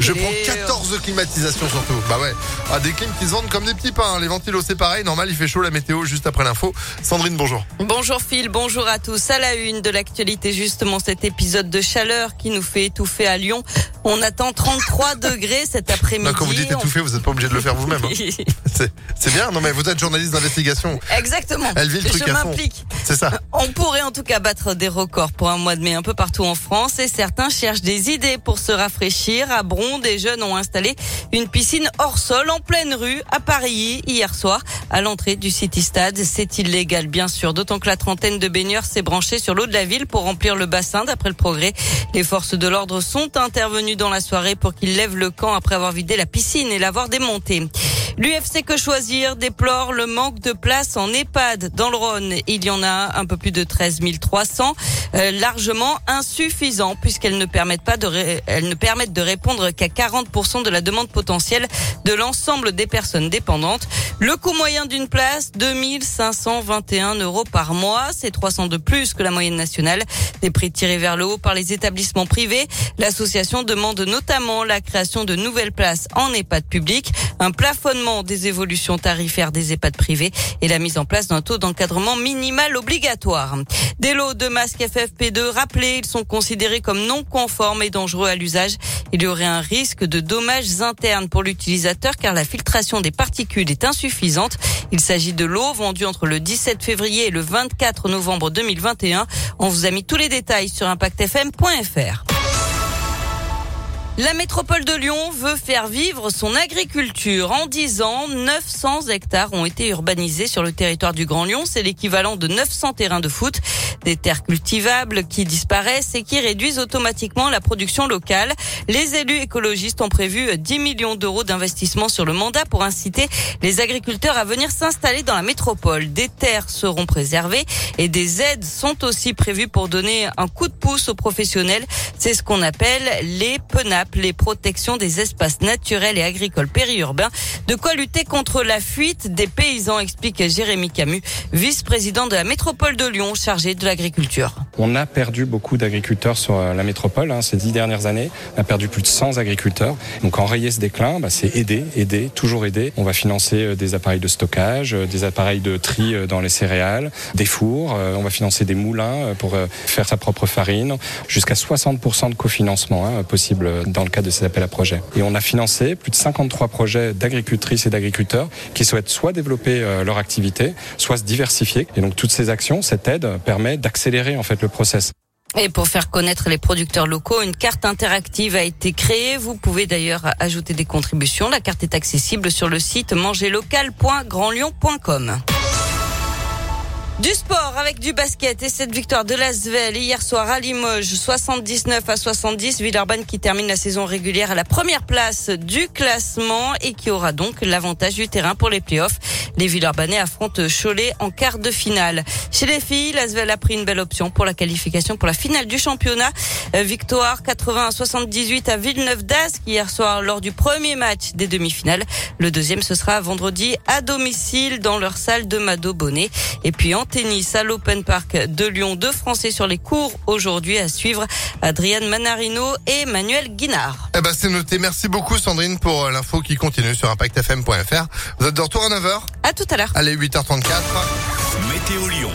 Je prends 14 climatisations surtout. Bah ouais. Ah, des clims qui se vendent comme des petits pains. Les ventilos c'est pareil. Normal, il fait chaud la météo juste après l'info. Sandrine, bonjour. Bonjour Phil, bonjour à tous. À la une de l'actualité, justement, cet épisode de chaleur qui nous fait étouffer à Lyon. On attend 33 degrés cet après-midi. Non, quand vous dites étouffer, vous n'êtes pas obligé de le faire vous-même. hein. C'est- bien. Non mais vous êtes journaliste d'investigation. Exactement. Elle vit le truc Je m'implique. C'est ça. On pourrait en tout cas battre des records pour un mois de mai un peu partout en France et certains cherchent des idées pour se rafraîchir. À Bron, des jeunes ont installé une piscine hors sol en pleine rue à Paris hier soir à l'entrée du City Stade. C'est illégal bien sûr, d'autant que la trentaine de baigneurs s'est branchée sur l'eau de la ville pour remplir le bassin d'après le progrès. Les forces de l'ordre sont intervenues dans la soirée pour qu'ils lèvent le camp après avoir vidé la piscine et l'avoir démontée. L'UFC Que Choisir déplore le manque de place en EHPAD dans le Rhône. Il y en a un peu plus de 13 300, euh, largement insuffisant puisqu'elles ne permettent pas de ré- elles ne permettent de répondre qu'à 40% de la demande potentielle de l'ensemble des personnes dépendantes. Le coût moyen d'une place, 2521 euros par mois. C'est 300 de plus que la moyenne nationale. Des prix tirés vers le haut par les établissements privés. L'association demande notamment la création de nouvelles places en EHPAD public, un plafonnement des évolutions tarifaires des EHPAD privés et la mise en place d'un taux d'encadrement minimal obligatoire. Des lots de masques FFP2 rappelés, ils sont considérés comme non conformes et dangereux à l'usage. Il y aurait un risque de dommages internes pour l'utilisateur car la filtration des particules est insuffisante. Il s'agit de l'eau vendue entre le 17 février et le 24 novembre 2021. On vous a mis tous les détails sur impactfm.fr. La métropole de Lyon veut faire vivre son agriculture. En 10 ans, 900 hectares ont été urbanisés sur le territoire du Grand Lyon. C'est l'équivalent de 900 terrains de foot. Des terres cultivables qui disparaissent et qui réduisent automatiquement la production locale. Les élus écologistes ont prévu 10 millions d'euros d'investissement sur le mandat pour inciter les agriculteurs à venir s'installer dans la métropole. Des terres seront préservées et des aides sont aussi prévues pour donner un coup de pouce aux professionnels. C'est ce qu'on appelle les PENAP, les protections des espaces naturels et agricoles périurbains. De quoi lutter contre la fuite des paysans, explique Jérémy Camus, vice-président de la métropole de Lyon chargé de l'agriculture. On a perdu beaucoup d'agriculteurs sur euh, la métropole hein, ces dix dernières années. On a perdu plus de 100 agriculteurs. Donc enrayer ce déclin, bah, c'est aider, aider, toujours aider. On va financer euh, des appareils de stockage, euh, des appareils de tri dans les céréales, des fours. On va financer des moulins pour faire sa propre farine. Jusqu'à 60% de cofinancement hein, possible dans le cadre de ces appels à projets. Et on a financé plus de 53 projets d'agricultrices et d'agriculteurs qui souhaitent soit développer leur activité, soit se diversifier. Et donc toutes ces actions, cette aide permet d'accélérer en fait le Et pour faire connaître les producteurs locaux, une carte interactive a été créée. Vous pouvez d'ailleurs ajouter des contributions. La carte est accessible sur le site mangerlocal.grandlyon.com. Du sport avec du basket et cette victoire de l'Asvel hier soir à Limoges 79 à 70 Villeurbanne qui termine la saison régulière à la première place du classement et qui aura donc l'avantage du terrain pour les playoffs. Les Villeurbanais affrontent Cholet en quart de finale. Chez les filles, l'Asvel a pris une belle option pour la qualification pour la finale du championnat. Euh, Victoire 80 à 78 à Villeneuve d'Ascq hier soir lors du premier match des demi-finales. Le deuxième ce sera vendredi à domicile dans leur salle de Mado Bonnet. Et puis en tennis à l'Open Park de Lyon, deux Français sur les cours aujourd'hui à suivre. Adrian Manarino et Manuel Guinard. Eh ben c'est noté. Merci beaucoup Sandrine pour euh, l'info qui continue sur impactfm.fr. Vous êtes de retour à 9h. À tout à l'heure. Allez 8h34. Météo Lyon.